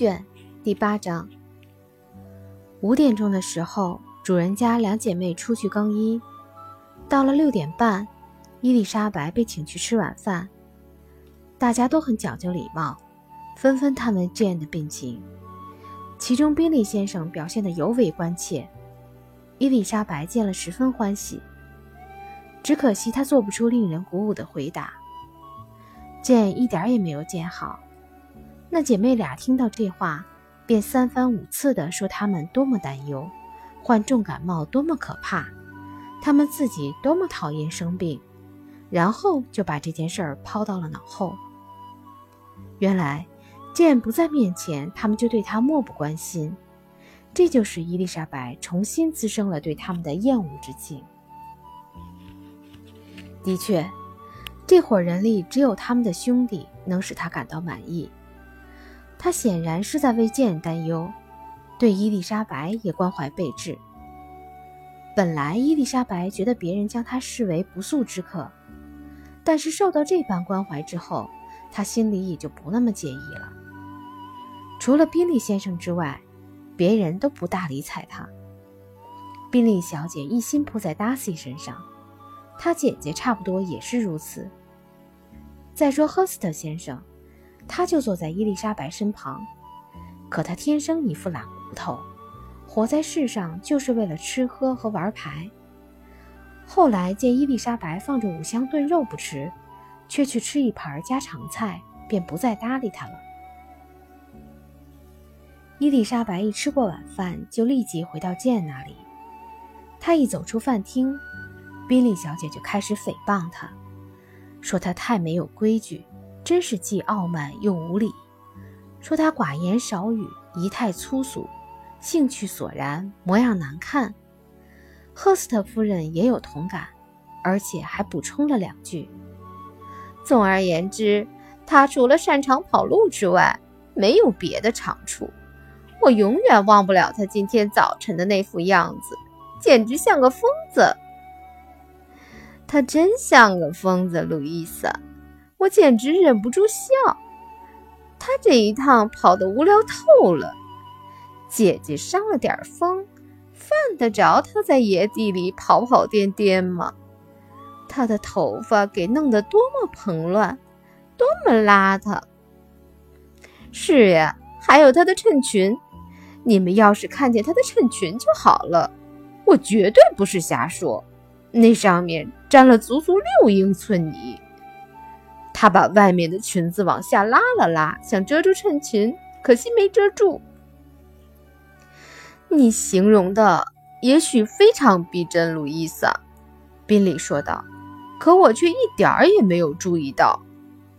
卷第八章。五点钟的时候，主人家两姐妹出去更衣。到了六点半，伊丽莎白被请去吃晚饭。大家都很讲究礼貌，纷纷探问 Jane 的病情。其中，宾利先生表现得尤为关切。伊丽莎白见了十分欢喜，只可惜她做不出令人鼓舞的回答。Jane 一点也没有见好。那姐妹俩听到这话，便三番五次地说她们多么担忧，患重感冒多么可怕，她们自己多么讨厌生病，然后就把这件事儿抛到了脑后。原来，见不在面前，他们就对她漠不关心，这就使伊丽莎白重新滋生了对他们的厌恶之情。的确，这伙人里只有他们的兄弟能使她感到满意。他显然是在为剑担忧，对伊丽莎白也关怀备至。本来伊丽莎白觉得别人将她视为不速之客，但是受到这般关怀之后，她心里也就不那么介意了。除了宾利先生之外，别人都不大理睬她。宾利小姐一心扑在达西身上，她姐姐差不多也是如此。再说赫斯特先生。他就坐在伊丽莎白身旁，可他天生一副懒骨头，活在世上就是为了吃喝和玩牌。后来见伊丽莎白放着五香炖肉不吃，却去吃一盘家常菜，便不再搭理他了。伊丽莎白一吃过晚饭，就立即回到剑那里。她一走出饭厅，宾利小姐就开始诽谤他，说他太没有规矩。真是既傲慢又无礼，说他寡言少语，仪态粗俗，兴趣索然，模样难看。赫斯特夫人也有同感，而且还补充了两句：“总而言之，他除了擅长跑路之外，没有别的长处。我永远忘不了他今天早晨的那副样子，简直像个疯子。他真像个疯子，路易斯。”我简直忍不住笑，他这一趟跑得无聊透了。姐姐伤了点风，犯得着他在野地里跑跑颠颠吗？他的头发给弄得多么蓬乱，多么邋遢。是呀，还有他的衬裙，你们要是看见他的衬裙就好了。我绝对不是瞎说，那上面沾了足足六英寸泥。她把外面的裙子往下拉了拉，想遮住衬裙，可惜没遮住。你形容的也许非常逼真，路易莎，宾利说道。可我却一点儿也没有注意到。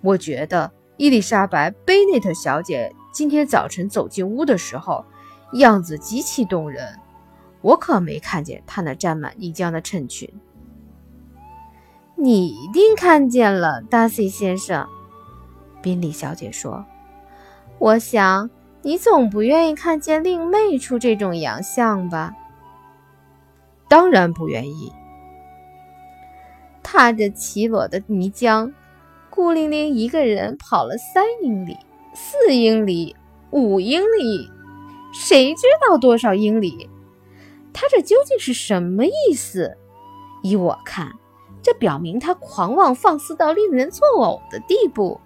我觉得伊丽莎白·贝内特小姐今天早晨走进屋的时候，样子极其动人。我可没看见她那沾满泥浆的衬裙。你一定看见了，达西先生。宾利小姐说：“我想你总不愿意看见令妹出这种洋相吧？”“当然不愿意。”踏着起裸的泥浆，孤零零一个人跑了三英里、四英里、五英里，谁知道多少英里？他这究竟是什么意思？依我看。这表明他狂妄放肆到令人作呕的地步，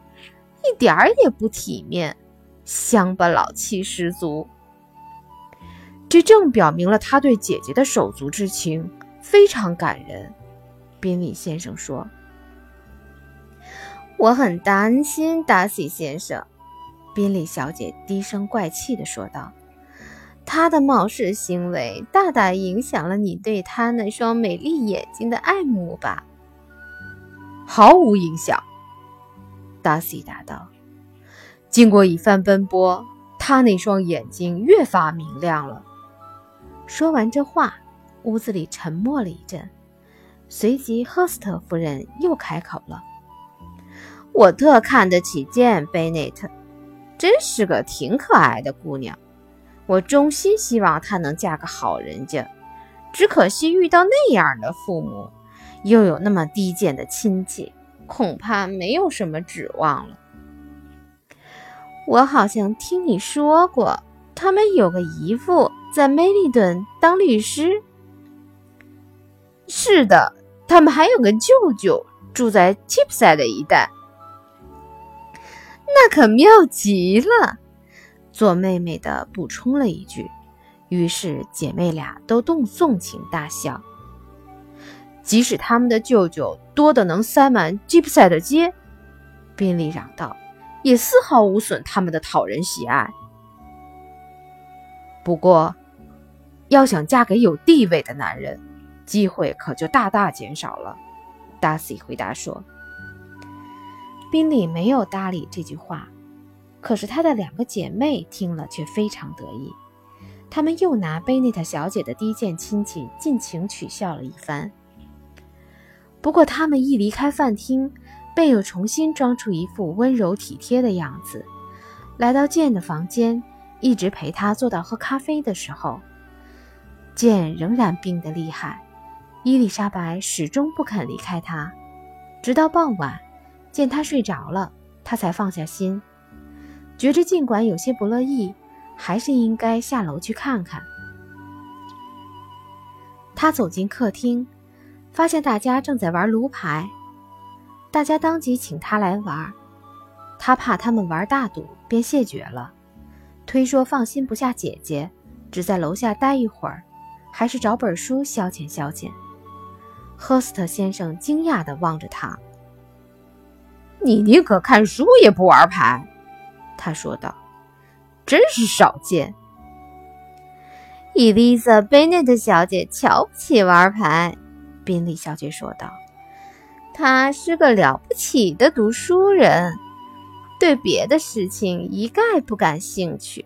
一点儿也不体面，乡巴佬气十足。这正表明了他对姐姐的手足之情非常感人。宾利先生说：“我很担心达西先生。”宾利小姐低声怪气地说道：“他的冒失行为大大影响了你对他那双美丽眼睛的爱慕吧？”毫无影响，达西答道。经过一番奔波，他那双眼睛越发明亮了。说完这话，屋子里沉默了一阵，随即赫斯特夫人又开口了：“我特看得起见贝内特，真是个挺可爱的姑娘。我衷心希望她能嫁个好人家，只可惜遇到那样的父母。”又有那么低贱的亲戚，恐怕没有什么指望了。我好像听你说过，他们有个姨父在梅利顿当律师。是的，他们还有个舅舅住在 Tipside 一带。那可妙极了，做妹妹的补充了一句。于是姐妹俩都动纵情大笑。即使他们的舅舅多的能塞满吉普赛的街，宾利嚷道，也丝毫无损他们的讨人喜爱。不过，要想嫁给有地位的男人，机会可就大大减少了。达西回答说。宾利没有搭理这句话，可是他的两个姐妹听了却非常得意。他们又拿贝内特小姐的低贱亲戚尽情取笑了一番。不过，他们一离开饭厅，便又重新装出一副温柔体贴的样子，来到健的房间，一直陪他坐到喝咖啡的时候。健仍然病得厉害，伊丽莎白始终不肯离开他，直到傍晚，见他睡着了，他才放下心，觉着尽管有些不乐意。还是应该下楼去看看。他走进客厅，发现大家正在玩炉牌。大家当即请他来玩，他怕他们玩大赌，便谢绝了，推说放心不下姐姐，只在楼下待一会儿，还是找本书消遣消遣。赫斯特先生惊讶地望着他：“你宁可看书也不玩牌？”他说道。真是少见。伊丽莎贝内特小姐瞧不起玩牌，宾利小姐说道：“她是个了不起的读书人，对别的事情一概不感兴趣。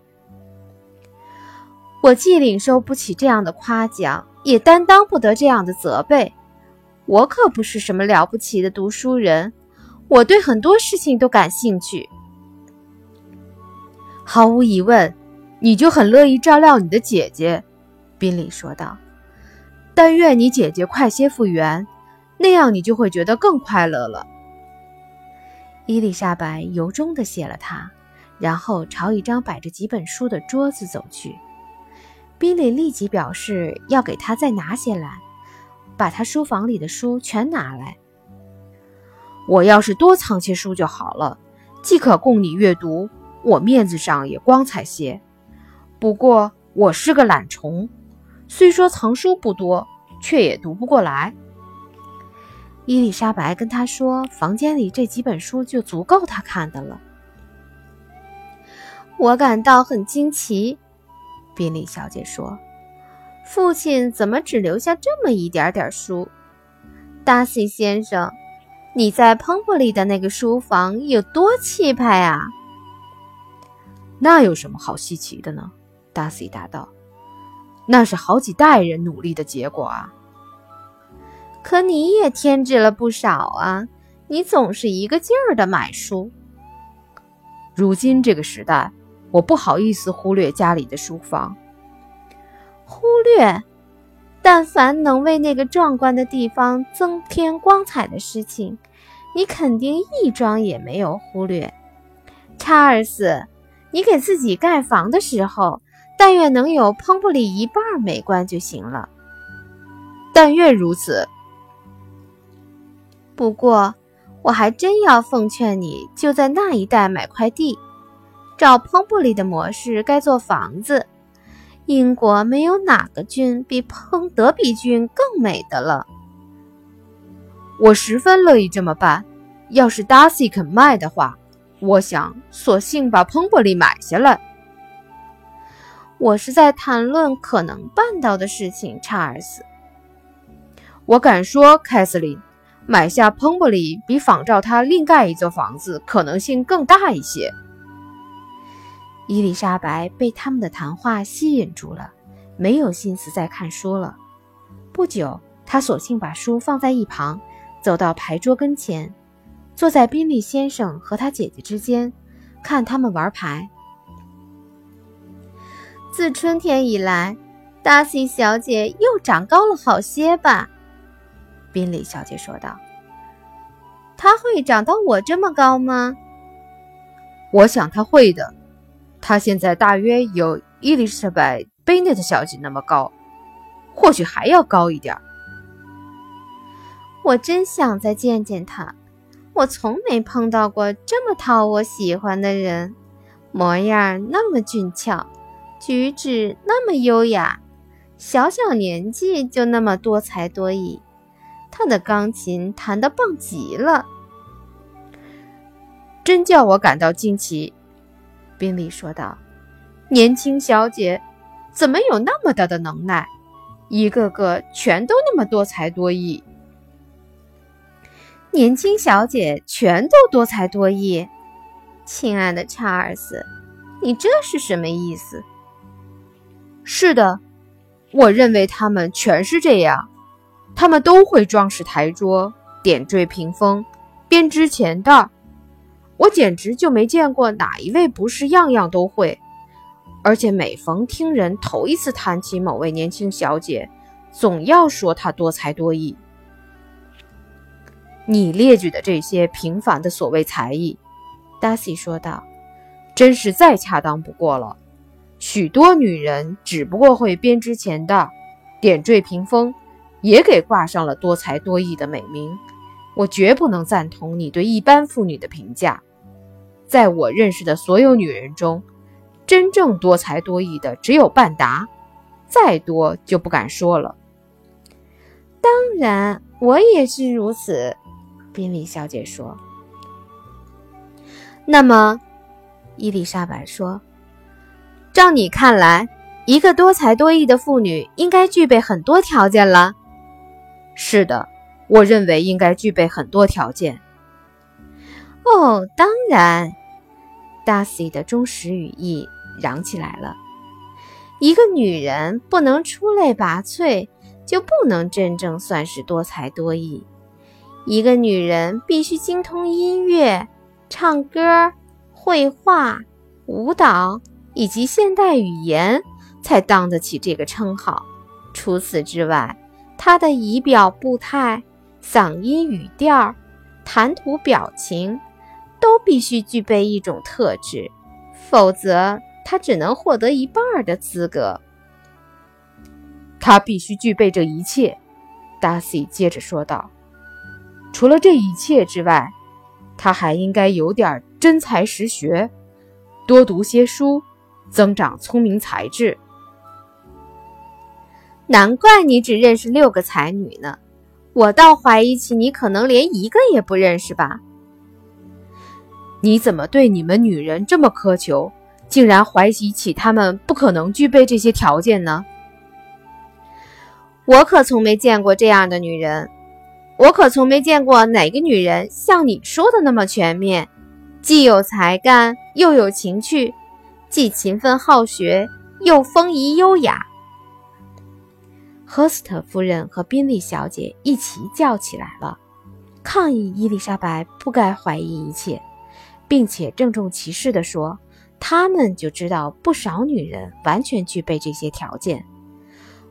我既领受不起这样的夸奖，也担当不得这样的责备。我可不是什么了不起的读书人，我对很多事情都感兴趣。”毫无疑问，你就很乐意照料你的姐姐，宾利说道。但愿你姐姐快些复原，那样你就会觉得更快乐了。伊丽莎白由衷地谢了他，然后朝一张摆着几本书的桌子走去。宾利立即表示要给他再拿些来，把他书房里的书全拿来。我要是多藏些书就好了，既可供你阅读。我面子上也光彩些，不过我是个懒虫，虽说藏书不多，却也读不过来。伊丽莎白跟他说：“房间里这几本书就足够他看的了。”我感到很惊奇，宾利小姐说：“父亲怎么只留下这么一点点书？”达西先生，你在彭布里的那个书房有多气派啊！那有什么好稀奇的呢？达西答道：“那是好几代人努力的结果啊。”可你也添置了不少啊！你总是一个劲儿的买书。如今这个时代，我不好意思忽略家里的书房。忽略？但凡能为那个壮观的地方增添光彩的事情，你肯定一桩也没有忽略，查尔斯。你给自己盖房的时候，但愿能有彭布里一半美观就行了。但愿如此。不过，我还真要奉劝你，就在那一带买块地，照彭布里的模式盖座房子。英国没有哪个郡比彭德比郡更美的了。我十分乐意这么办，要是达西肯卖的话。我想，索性把彭伯利买下来。我是在谈论可能办到的事情，查尔斯。我敢说，凯瑟琳，买下彭伯里比仿照他另盖一座房子可能性更大一些。伊丽莎白被他们的谈话吸引住了，没有心思再看书了。不久，她索性把书放在一旁，走到牌桌跟前。坐在宾利先生和他姐姐之间，看他们玩牌。自春天以来，达西小姐又长高了好些吧？宾利小姐说道。她会长到我这么高吗？我想她会的。她现在大约有伊丽莎白·贝内特小姐那么高，或许还要高一点。我真想再见见他。我从没碰到过这么讨我喜欢的人，模样那么俊俏，举止那么优雅，小小年纪就那么多才多艺。他的钢琴弹得棒极了，真叫我感到惊奇。”宾利说道，“年轻小姐怎么有那么大的能耐？一个个全都那么多才多艺。”年轻小姐全都多才多艺，亲爱的查尔斯，你这是什么意思？是的，我认为他们全是这样。他们都会装饰台桌、点缀屏风、编织钱袋。我简直就没见过哪一位不是样样都会。而且每逢听人头一次谈起某位年轻小姐，总要说她多才多艺。你列举的这些平凡的所谓才艺，达西说道，真是再恰当不过了。许多女人只不过会编织钱的、点缀屏风。也给挂上了多才多艺的美名。我绝不能赞同你对一般妇女的评价。在我认识的所有女人中，真正多才多艺的只有半达，再多就不敢说了。当然，我也是如此。宾利小姐说。那么，伊丽莎白说：“照你看来，一个多才多艺的妇女应该具备很多条件了。”是的，我认为应该具备很多条件。哦，当然，达西的忠实语义嚷起来了。一个女人不能出类拔萃，就不能真正算是多才多艺。一个女人必须精通音乐、唱歌、绘画、舞蹈以及现代语言，才当得起这个称号。除此之外，他的仪表步态、嗓音语调、谈吐表情，都必须具备一种特质，否则他只能获得一半的资格。他必须具备这一切，达西接着说道。除了这一切之外，他还应该有点真才实学，多读些书，增长聪明才智。难怪你只认识六个才女呢，我倒怀疑起你可能连一个也不认识吧？你怎么对你们女人这么苛求，竟然怀疑起她们不可能具备这些条件呢？我可从没见过这样的女人，我可从没见过哪个女人像你说的那么全面，既有才干，又有情趣，既勤奋好学，又风仪优雅。赫斯特夫人和宾利小姐一起叫起来了，抗议伊丽莎白不该怀疑一切，并且郑重其事地说：“他们就知道不少女人完全具备这些条件。”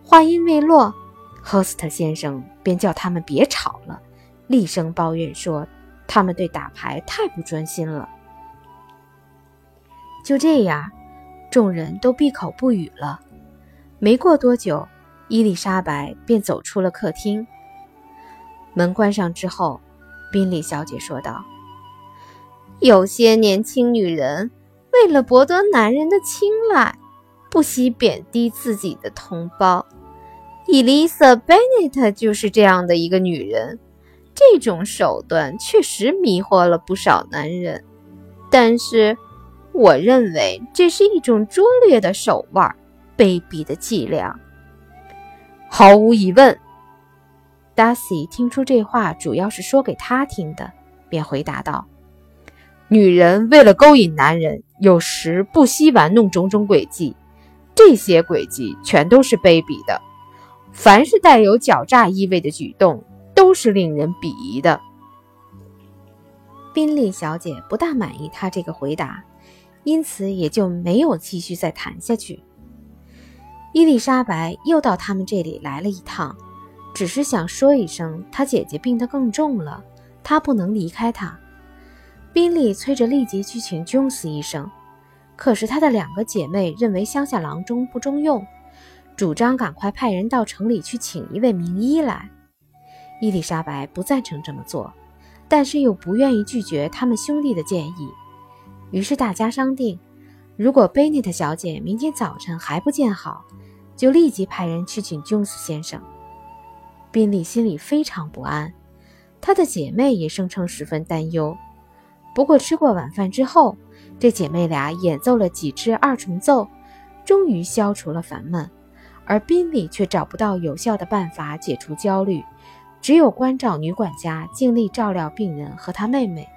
话音未落，赫斯特先生便叫他们别吵了，厉声抱怨说：“他们对打牌太不专心了。”就这样，众人都闭口不语了。没过多久。伊丽莎白便走出了客厅。门关上之后，宾利小姐说道：“有些年轻女人为了博得男人的青睐，不惜贬低自己的同胞。伊丽莎贝内特就是这样的一个女人。这种手段确实迷惑了不少男人，但是我认为这是一种拙劣的手腕，卑鄙的伎俩。”毫无疑问，达西听出这话主要是说给他听的，便回答道：“女人为了勾引男人，有时不惜玩弄种种诡计，这些诡计全都是卑鄙的。凡是带有狡诈意味的举动，都是令人鄙夷的。”宾利小姐不大满意他这个回答，因此也就没有继续再谈下去。伊丽莎白又到他们这里来了一趟，只是想说一声，她姐姐病得更重了，她不能离开她。宾利催着立即去请琼斯医生，可是他的两个姐妹认为乡下郎中不中用，主张赶快派人到城里去请一位名医来。伊丽莎白不赞成这么做，但是又不愿意拒绝他们兄弟的建议，于是大家商定，如果贝内特小姐明天早晨还不见好，就立即派人去请琼斯先生。宾利心里非常不安，她的姐妹也声称十分担忧。不过吃过晚饭之后，这姐妹俩演奏了几支二重奏，终于消除了烦闷，而宾利却找不到有效的办法解除焦虑，只有关照女管家尽力照料病人和她妹妹。